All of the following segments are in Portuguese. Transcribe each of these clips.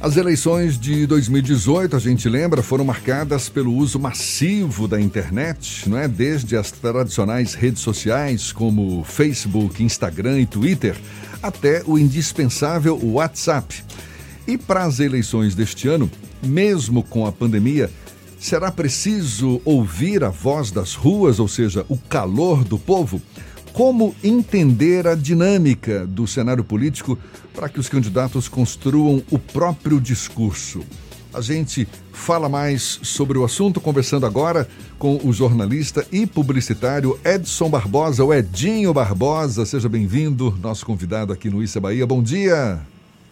As eleições de 2018, a gente lembra, foram marcadas pelo uso massivo da internet, não é? Desde as tradicionais redes sociais como Facebook, Instagram e Twitter, até o indispensável WhatsApp. E para as eleições deste ano, mesmo com a pandemia, será preciso ouvir a voz das ruas, ou seja, o calor do povo? Como entender a dinâmica do cenário político para que os candidatos construam o próprio discurso? A gente fala mais sobre o assunto conversando agora com o jornalista e publicitário Edson Barbosa, o Edinho Barbosa. Seja bem-vindo, nosso convidado aqui no Issa Bahia. Bom dia,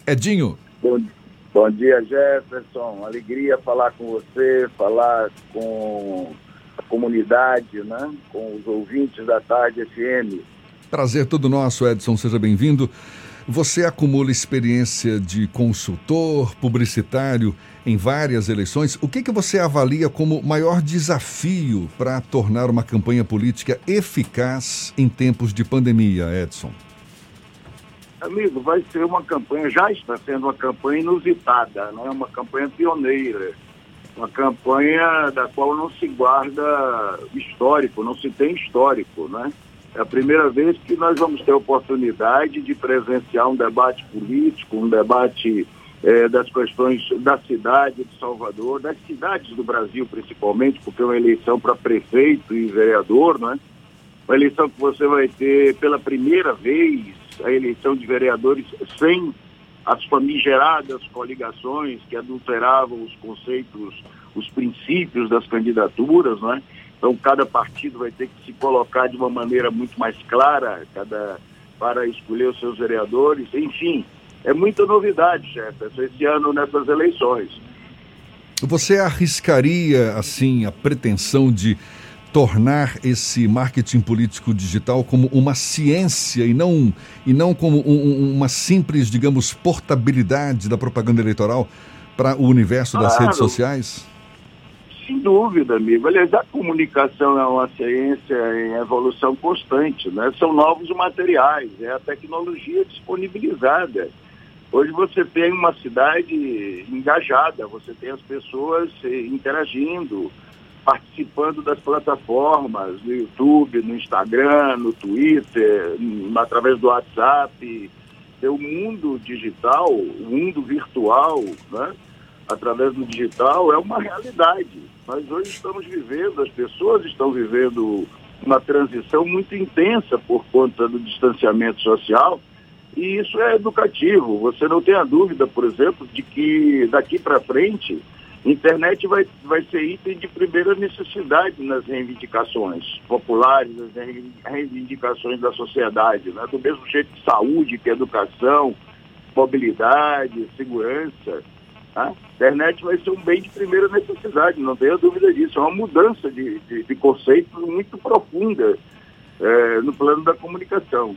Edinho. Bom, bom dia, Jefferson. Alegria falar com você, falar com comunidade, né? com os ouvintes da Tarde FM. Prazer todo nosso, Edson, seja bem-vindo. Você acumula experiência de consultor, publicitário em várias eleições. O que, que você avalia como maior desafio para tornar uma campanha política eficaz em tempos de pandemia, Edson? Amigo, vai ser uma campanha, já está sendo uma campanha inusitada, não é uma campanha pioneira uma campanha da qual não se guarda histórico, não se tem histórico, né? É a primeira vez que nós vamos ter oportunidade de presenciar um debate político, um debate é, das questões da cidade de Salvador, das cidades do Brasil principalmente, porque é uma eleição para prefeito e vereador, né? Uma eleição que você vai ter pela primeira vez a eleição de vereadores sem as famigeradas coligações que adulteravam os conceitos, os princípios das candidaturas, né? Então cada partido vai ter que se colocar de uma maneira muito mais clara, cada para escolher os seus vereadores, enfim, é muita novidade, Jefferson, esse ano nessas eleições. Você arriscaria assim a pretensão de tornar esse marketing político digital como uma ciência e não, e não como um, uma simples, digamos, portabilidade da propaganda eleitoral para o universo das claro. redes sociais? Sem dúvida, amigo. Aliás, a comunicação é uma ciência em evolução constante, né? São novos materiais, é a tecnologia disponibilizada. Hoje você tem uma cidade engajada, você tem as pessoas eh, interagindo, participando das plataformas, no YouTube, no Instagram, no Twitter, através do WhatsApp. O mundo digital, o mundo virtual, né? através do digital, é uma realidade. Nós hoje estamos vivendo, as pessoas estão vivendo uma transição muito intensa por conta do distanciamento social e isso é educativo. Você não tem a dúvida, por exemplo, de que daqui para frente Internet vai, vai ser item de primeira necessidade nas reivindicações populares, nas reivindicações da sociedade, né? do mesmo jeito que saúde, que educação, mobilidade, segurança. Né? Internet vai ser um bem de primeira necessidade, não tenha dúvida disso. É uma mudança de, de, de conceito muito profunda é, no plano da comunicação.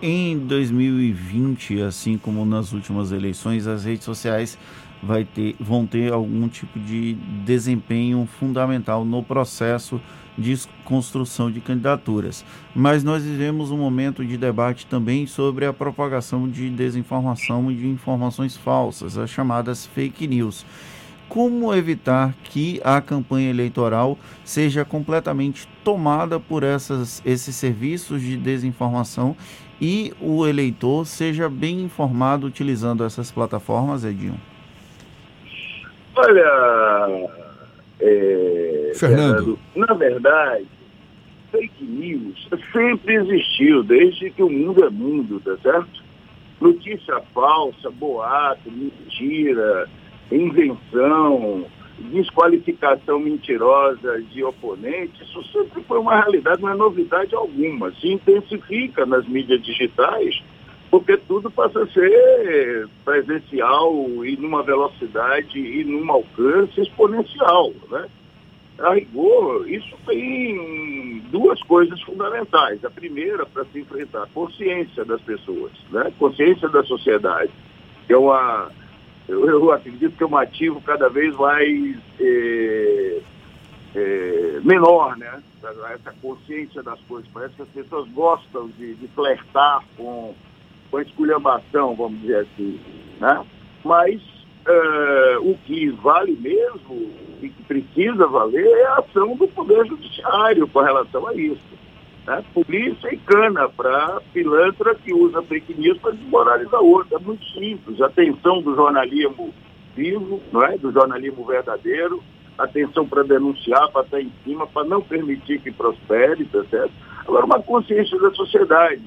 Em 2020, assim como nas últimas eleições, as redes sociais vai ter, vão ter algum tipo de desempenho fundamental no processo de construção de candidaturas. Mas nós vivemos um momento de debate também sobre a propagação de desinformação e de informações falsas, as chamadas fake news. Como evitar que a campanha eleitoral seja completamente tomada por essas, esses serviços de desinformação e o eleitor seja bem informado utilizando essas plataformas, Edinho? Olha, é, Fernando. na verdade, fake news sempre existiu, desde que o mundo é mundo, tá certo? Notícia falsa, boato, mentira, invenção, desqualificação mentirosa de oponentes, isso sempre foi uma realidade, não é novidade alguma. Se intensifica nas mídias digitais porque tudo passa a ser presencial e numa velocidade e num alcance exponencial, né? A rigor, isso tem duas coisas fundamentais. A primeira, para se enfrentar, a consciência das pessoas, né? consciência da sociedade, que é uma, eu, eu acredito que é um ativo cada vez mais é, é, menor, né? Essa consciência das coisas. Parece que as pessoas gostam de, de flertar com com a esculhambação, vamos dizer assim. Né? Mas uh, o que vale mesmo, e que precisa valer, é a ação do Poder Judiciário com relação a isso. Né? Polícia e cana para pilantra que usa fake news para desmoralizar outro. É muito simples. Atenção do jornalismo vivo, não é? do jornalismo verdadeiro, atenção para denunciar, para estar em cima, para não permitir que prospere, tá certo? Agora, uma consciência da sociedade.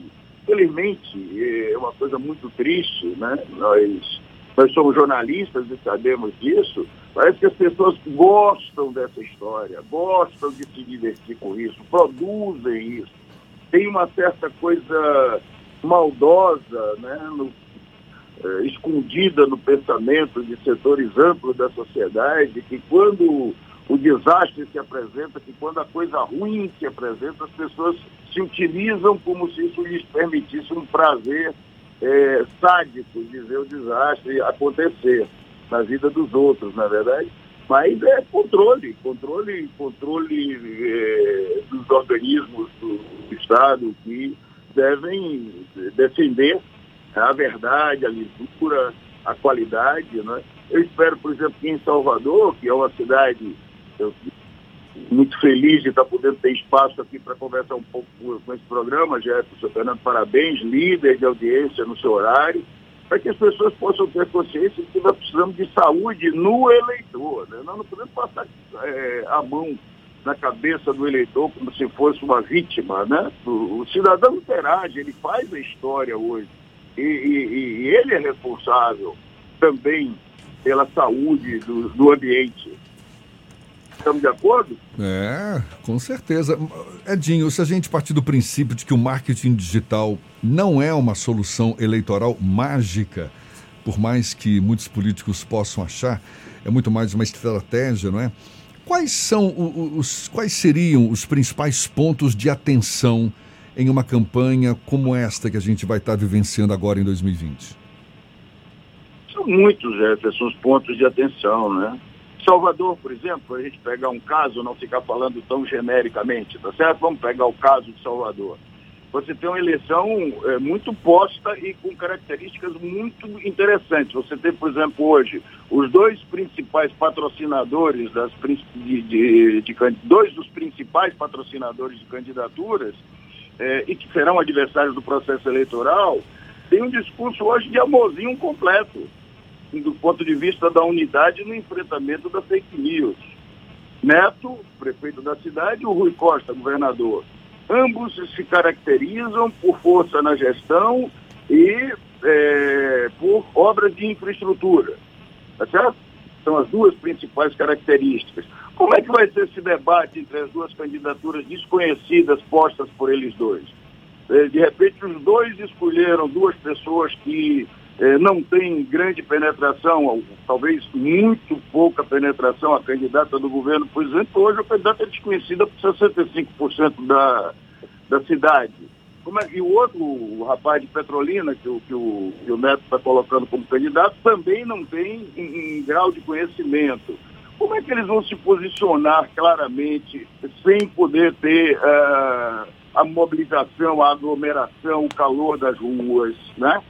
Felizmente, é uma coisa muito triste, né? Nós, nós somos jornalistas e sabemos disso. Parece que as pessoas gostam dessa história, gostam de se divertir com isso, produzem isso. Tem uma certa coisa maldosa, né, no, eh, escondida no pensamento de setores amplos da sociedade, que quando o desastre se apresenta, que quando a coisa ruim se apresenta, as pessoas se utilizam como se isso lhes permitisse um prazer é, sádico de ver o desastre acontecer na vida dos outros, na é verdade. Mas é controle, controle, controle é, dos organismos do, do Estado que devem defender a verdade, a lisura, a qualidade. Né? Eu espero, por exemplo, que em Salvador, que é uma cidade eu, muito feliz de estar podendo ter espaço aqui para conversar um pouco com esse programa, Jefferson Fernando, parabéns, líder de audiência no seu horário, para que as pessoas possam ter consciência de que nós precisamos de saúde no eleitor. Né? Nós não podemos passar é, a mão na cabeça do eleitor como se fosse uma vítima. Né? O, o cidadão interage, ele faz a história hoje. E, e, e ele é responsável também pela saúde do, do ambiente. Estamos de acordo? É, com certeza. Edinho, se a gente partir do princípio de que o marketing digital não é uma solução eleitoral mágica, por mais que muitos políticos possam achar, é muito mais uma estratégia, não é? Quais são os quais seriam os principais pontos de atenção em uma campanha como esta que a gente vai estar vivenciando agora em 2020? São muitos, Jefferson, os pontos de atenção, né? Salvador, por exemplo, a gente pegar um caso, não ficar falando tão genericamente, tá certo? Vamos pegar o caso de Salvador. Você tem uma eleição é, muito posta e com características muito interessantes. Você tem, por exemplo, hoje, os dois principais patrocinadores das de, de, de, dois dos principais patrocinadores de candidaturas é, e que serão adversários do processo eleitoral, tem um discurso hoje de amorzinho completo do ponto de vista da unidade no enfrentamento da fake news. Neto, prefeito da cidade, e o Rui Costa, governador. Ambos se caracterizam por força na gestão e é, por obras de infraestrutura. Tá certo? São as duas principais características. Como é que vai ser esse debate entre as duas candidaturas desconhecidas postas por eles dois? É, de repente, os dois escolheram duas pessoas que é, não tem grande penetração, talvez muito pouca penetração, a candidata do governo, por exemplo, hoje a candidata é desconhecida por 65% da, da cidade. Como é, e o outro, o rapaz de Petrolina, que, que o, que o Neto está colocando como candidato, também não tem em, em grau de conhecimento. Como é que eles vão se posicionar claramente sem poder ter uh, a mobilização, a aglomeração, o calor das ruas, né?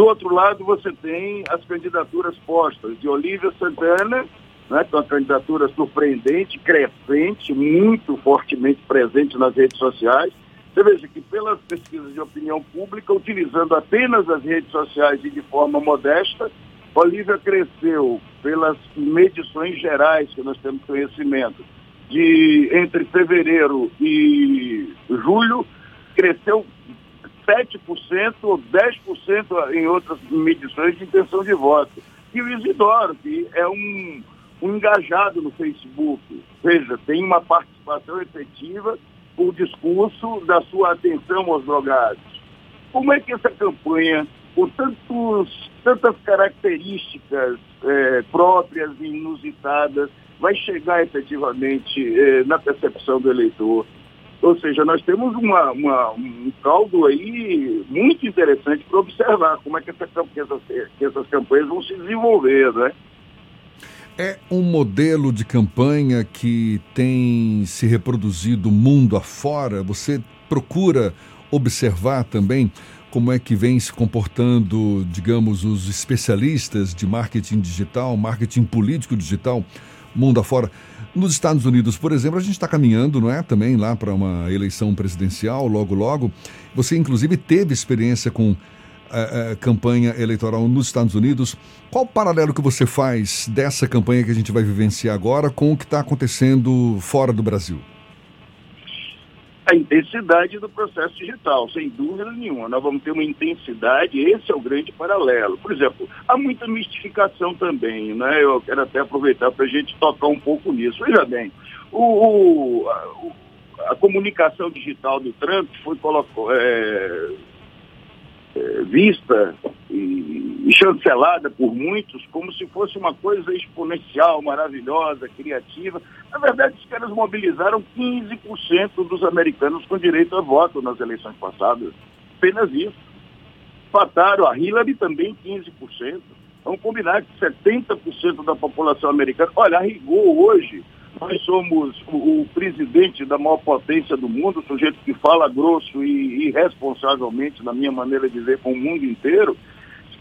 Do outro lado, você tem as candidaturas postas de Olívia Santana, né, com é uma candidatura surpreendente, crescente, muito fortemente presente nas redes sociais. Você veja que pelas pesquisas de opinião pública, utilizando apenas as redes sociais e de forma modesta, Olívia cresceu pelas medições gerais que nós temos conhecimento, de entre fevereiro e julho, cresceu 7% ou 10% em outras medições de intenção de voto. E o Isidoro, que é um, um engajado no Facebook, veja, tem uma participação efetiva o discurso da sua atenção aos drogados. Como é que essa campanha, com tantos, tantas características é, próprias e inusitadas, vai chegar efetivamente é, na percepção do eleitor? Ou seja, nós temos uma, uma, um caldo aí muito interessante para observar como é que, essa, que, essas, que essas campanhas vão se desenvolver, né? É um modelo de campanha que tem se reproduzido mundo afora? Você procura observar também como é que vem se comportando, digamos, os especialistas de marketing digital, marketing político digital, mundo afora. Nos Estados Unidos, por exemplo, a gente está caminhando, não é? Também lá para uma eleição presidencial, logo, logo. Você, inclusive, teve experiência com a, a campanha eleitoral nos Estados Unidos. Qual o paralelo que você faz dessa campanha que a gente vai vivenciar agora com o que está acontecendo fora do Brasil? A intensidade do processo digital, sem dúvida nenhuma. Nós vamos ter uma intensidade, esse é o grande paralelo. Por exemplo, há muita mistificação também, né? Eu quero até aproveitar para a gente tocar um pouco nisso. Veja bem, o, o, a, comunicação digital do Trump foi colocou, é, é, vista chancelada por muitos como se fosse uma coisa exponencial, maravilhosa, criativa. Na verdade, os caras mobilizaram 15% dos americanos com direito a voto nas eleições passadas. Apenas isso. Fataram a Hillary também 15%. Vamos combinar que 70% da população americana. Olha, a rigor hoje, nós somos o, o, presidente da maior potência do mundo, sujeito que fala grosso e irresponsavelmente, na minha maneira de ver, com o mundo inteiro.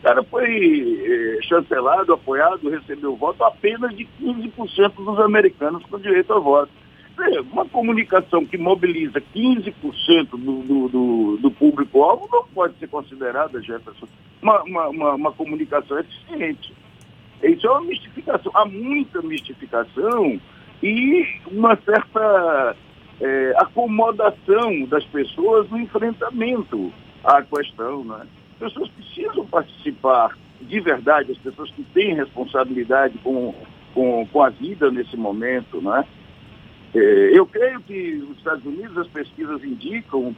Cara foi eh, chancelado, apoiado, recebeu voto apenas de 15% dos americanos com direito a voto. Uma comunicação que mobiliza 15% do, do, do, do público-alvo não pode ser considerada, Jefferson, uma, uma, uma, uma comunicação eficiente. Isso é uma mistificação. Há muita mistificação e uma certa é, acomodação das pessoas no enfrentamento à questão. Né? As pessoas precisam participar de verdade, as pessoas que têm responsabilidade com, com, com a vida nesse momento. Né? Eu creio que nos Estados Unidos as pesquisas indicam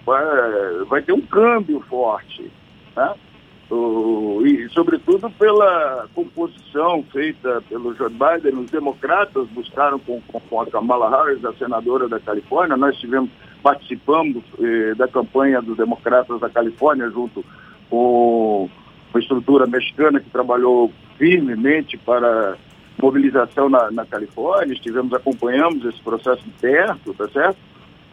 vai ter um câmbio forte. Né? e sobretudo pela composição feita pelo Joe Biden, os democratas buscaram com, com a Kamala Harris, a senadora da Califórnia, nós tivemos, participamos eh, da campanha dos democratas da Califórnia junto com uma estrutura mexicana que trabalhou firmemente para mobilização na, na Califórnia, estivemos, acompanhamos esse processo de perto, tá certo?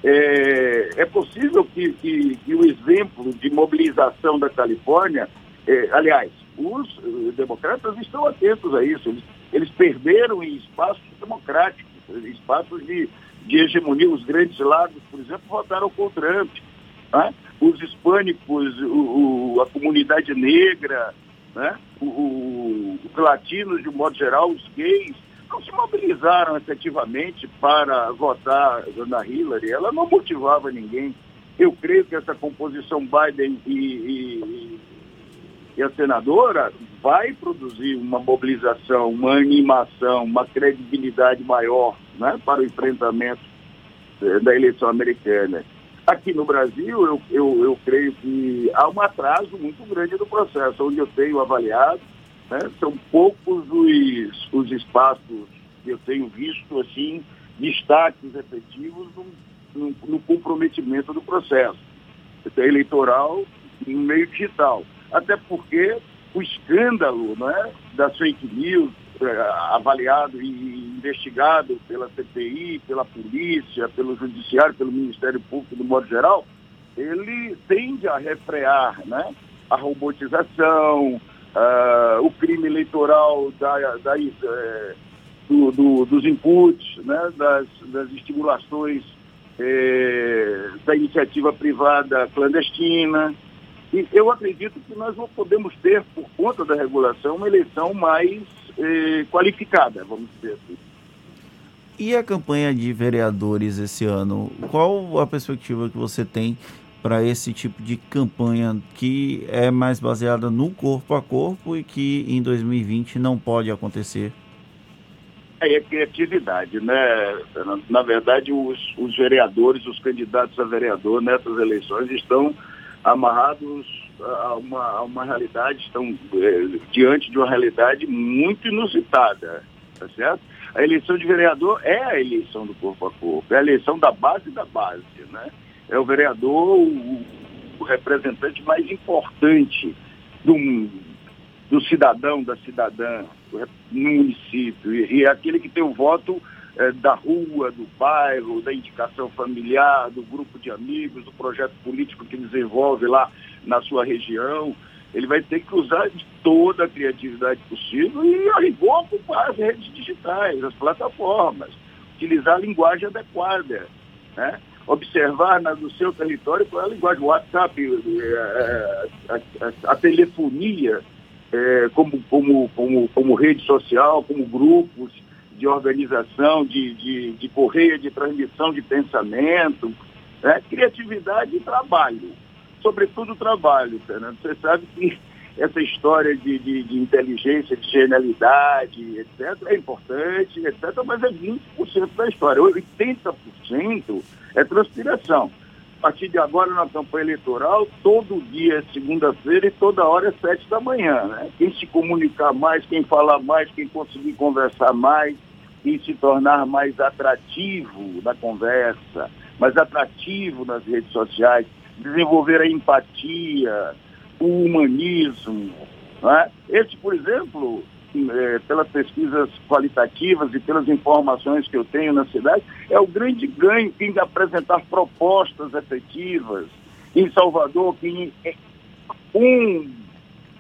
É, é possível que, que, que o exemplo de mobilização da Califórnia é, aliás, os uh, democratas estão atentos a isso. Eles, eles perderam em espaços democráticos, espaços de, de hegemonia. Os grandes lados, por exemplo, votaram com o Trump. Né? Os hispânicos, o, o, a comunidade negra, né? os latinos, de um modo geral, os gays, não se mobilizaram efetivamente para votar na Hillary. Ela não motivava ninguém. Eu creio que essa composição Biden e, e, e a senadora vai produzir uma mobilização, uma animação, uma credibilidade maior né, para o enfrentamento eh, da eleição americana. Aqui no Brasil, eu, eu, eu creio que há um atraso muito grande no processo, onde eu tenho avaliado, né, são poucos os, os espaços que eu tenho visto, assim, destaques efetivos no, no, no comprometimento do processo eleitoral no meio digital. Até porque o escândalo né, das fake news, é, avaliado e investigado pela CPI, pela polícia, pelo judiciário, pelo Ministério Público, do modo geral, ele tende a refrear né, a robotização, uh, o crime eleitoral da, da, é, do, do, dos inputs, né, das, das estimulações é, da iniciativa privada clandestina. E eu acredito que nós não podemos ter, por conta da regulação, uma eleição mais eh, qualificada, vamos dizer assim. E a campanha de vereadores esse ano? Qual a perspectiva que você tem para esse tipo de campanha que é mais baseada no corpo a corpo e que em 2020 não pode acontecer? É, é criatividade, né? Na verdade, os, os vereadores, os candidatos a vereador nessas eleições estão amarrados a uma, a uma realidade, estão é, diante de uma realidade muito inusitada, tá certo? A eleição de vereador é a eleição do corpo a corpo, é a eleição da base da base, né? É o vereador o, o representante mais importante do, do cidadão, da cidadã no município, e, e é aquele que tem o voto é, da rua, do bairro, da indicação familiar, do grupo de amigos, do projeto político que desenvolve lá na sua região. Ele vai ter que usar de toda a criatividade possível e, a rigor, ocupar as redes digitais, as plataformas, utilizar a linguagem adequada. Né? observar na, no seu território qual é a linguagem, o WhatsApp, é, a, a, a, telefonia é, como, como, como, como rede social, como grupos de organização, de, de, de correia de transmissão de pensamento, né? criatividade e trabalho. Sobretudo trabalho, Fernando. Você sabe que essa história de, de, de, inteligência, de genialidade, etc., é importante, etc., mas é 20% da história. 80% é transpiração. A partir de agora, na campanha eleitoral, todo dia é segunda-feira e toda hora é sete da manhã. Né? Quem se comunicar mais, quem falar mais, quem conseguir conversar mais, quem se tornar mais atrativo na conversa, mais atrativo nas redes sociais, desenvolver a empatia, o humanismo. Né? Esse, por exemplo, é, pelas pesquisas qualitativas e pelas informações que eu tenho na cidade, é o grande ganho quem apresentar propostas efetivas em Salvador, que com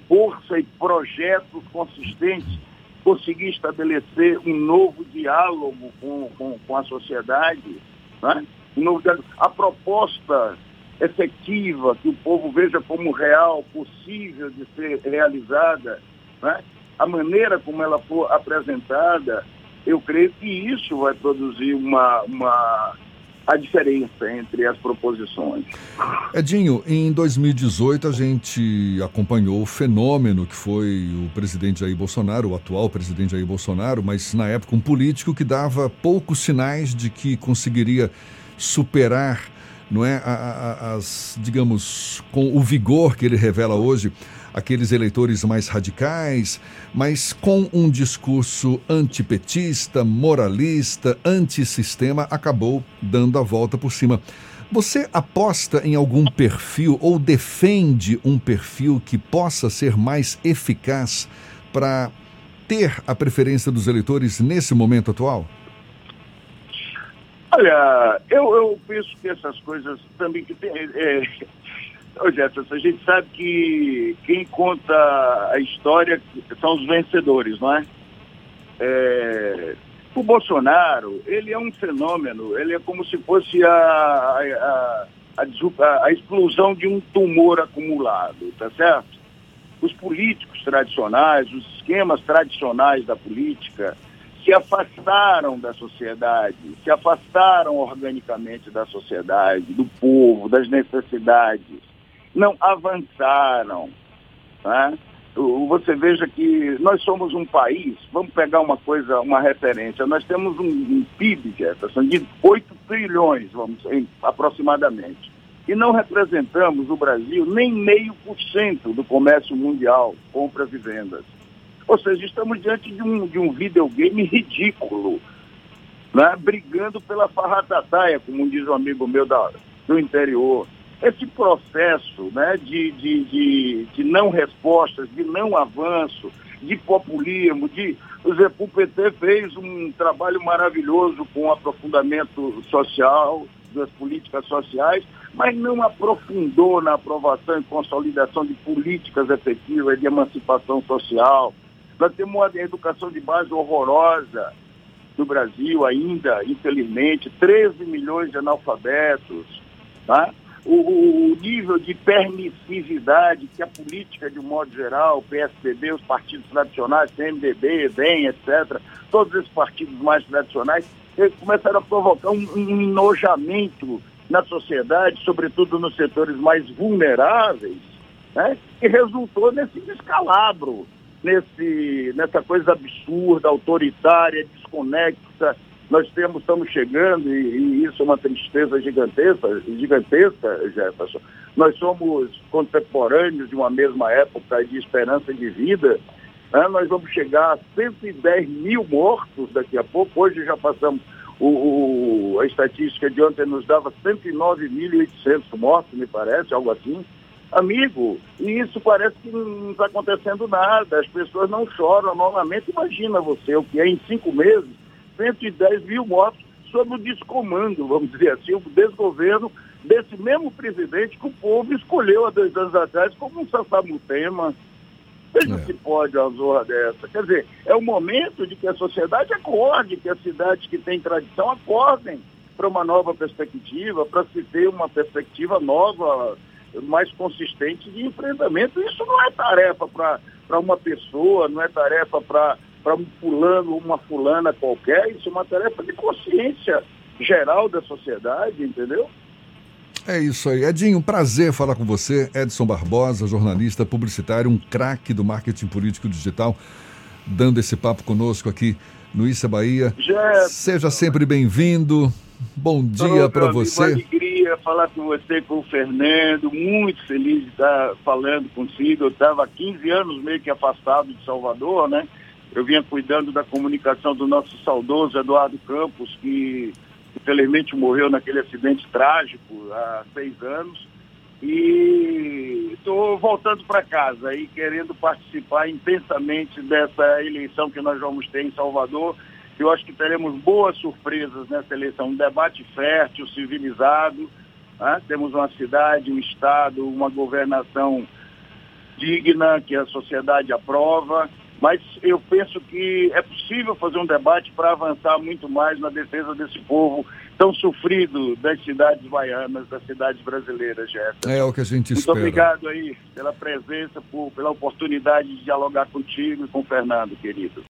força e projetos consistentes conseguir estabelecer um novo diálogo com, com, com a sociedade, né? um novo diálogo. a proposta efetiva, que o povo veja como real, possível de ser realizada, né? a maneira como ela for apresentada, eu creio que isso vai produzir uma, uma a diferença entre as proposições. Edinho, em 2018 a gente acompanhou o fenômeno que foi o presidente Jair Bolsonaro, o atual presidente Jair Bolsonaro, mas na época um político que dava poucos sinais de que conseguiria superar não é, as, digamos, com o vigor que ele revela hoje, aqueles eleitores mais radicais, mas com um discurso antipetista, moralista, antissistema, acabou dando a volta por cima. Você aposta em algum perfil ou defende um perfil que possa ser mais eficaz para ter a preferência dos eleitores nesse momento atual? Olha, eu, eu penso que essas coisas também que tem. É, Ô Jefferson, a gente sabe que quem conta a história são os vencedores, não é? é o Bolsonaro, ele é um fenômeno, ele é como se fosse a, a, a, a explosão de um tumor acumulado, tá certo? Os políticos tradicionais, os esquemas tradicionais da política, se afastaram da sociedade, se afastaram organicamente da sociedade, do povo, das necessidades, não avançaram. Né? Você veja que nós somos um país, vamos pegar uma coisa, uma referência, nós temos um, um PIB, Jefferson, de 8 trilhões, vamos em, aproximadamente. E não representamos o Brasil nem meio por cento do comércio mundial, compras e vendas. Ou seja, estamos diante de um, de um videogame ridículo, né? brigando pela farratataia, como diz um amigo meu da, do interior. Esse processo né, de, de, de, de não respostas, de não avanço, de populismo, de. Por exemplo, o PT fez um trabalho maravilhoso com aprofundamento social, das políticas sociais, mas não aprofundou na aprovação e consolidação de políticas efetivas de emancipação social, nós temos uma educação de base horrorosa no Brasil ainda, infelizmente, 13 milhões de analfabetos. Tá? O, o, nível de permissividade que a política, de um modo geral, o PSDB, os partidos tradicionais, PMDB, DEM, etc., todos esses partidos mais tradicionais, eles começaram a provocar um, um enojamento na sociedade, sobretudo nos setores mais vulneráveis, né? que resultou nesse descalabro nesse, nessa coisa absurda, autoritária, desconexa. Nós temos, estamos chegando, e, e isso é uma tristeza gigantesca, gigantesca, Jefferson. Nós somos contemporâneos de uma mesma época de esperança de vida. Né? Nós vamos chegar a 110 mil mortos daqui a pouco. Hoje já passamos o, o, a estatística de ontem nos dava 109.800 mortos, me parece, algo assim amigo, e isso parece que não está acontecendo nada, as pessoas não choram normalmente. Imagina você o que é em cinco meses 110 mil mortos sob o descomando, vamos dizer assim, o desgoverno desse mesmo presidente que o povo escolheu há dois anos atrás como um sassamutema. Veja é. se pode uma zorra dessa. Quer dizer, é o momento de que a sociedade acorde, que as cidades que têm tradição acordem para uma nova perspectiva, para se ter uma perspectiva nova, mais consistente de enfrentamento. Isso não é tarefa para uma pessoa, não é tarefa para um fulano, uma fulana qualquer, isso é uma tarefa de consciência geral da sociedade, entendeu? É isso aí. Edinho, prazer falar com você. Edson Barbosa, jornalista publicitário, um craque do marketing político digital, dando esse papo conosco aqui no Issa Bahia. Seja sempre bem-vindo. Bom dia para você. Uma alegria falar com você, com o Fernando. Muito feliz de estar falando consigo. Eu estava há 15 anos meio que afastado de Salvador, né? Eu vinha cuidando da comunicação do nosso saudoso Eduardo Campos, que infelizmente morreu naquele acidente trágico há seis anos. E estou voltando para casa e querendo participar intensamente dessa eleição que nós vamos ter em Salvador. Eu acho que teremos boas surpresas nessa eleição, um debate fértil, civilizado. Né? Temos uma cidade, um estado, uma governação digna que a sociedade aprova mas eu penso que é possível fazer um debate para avançar muito mais na defesa desse povo tão sofrido das cidades baianas, das cidades brasileiras, Jefferson. É o que a gente muito espera. Muito obrigado aí pela presença, por, pela oportunidade de dialogar contigo e com o Fernando, querido.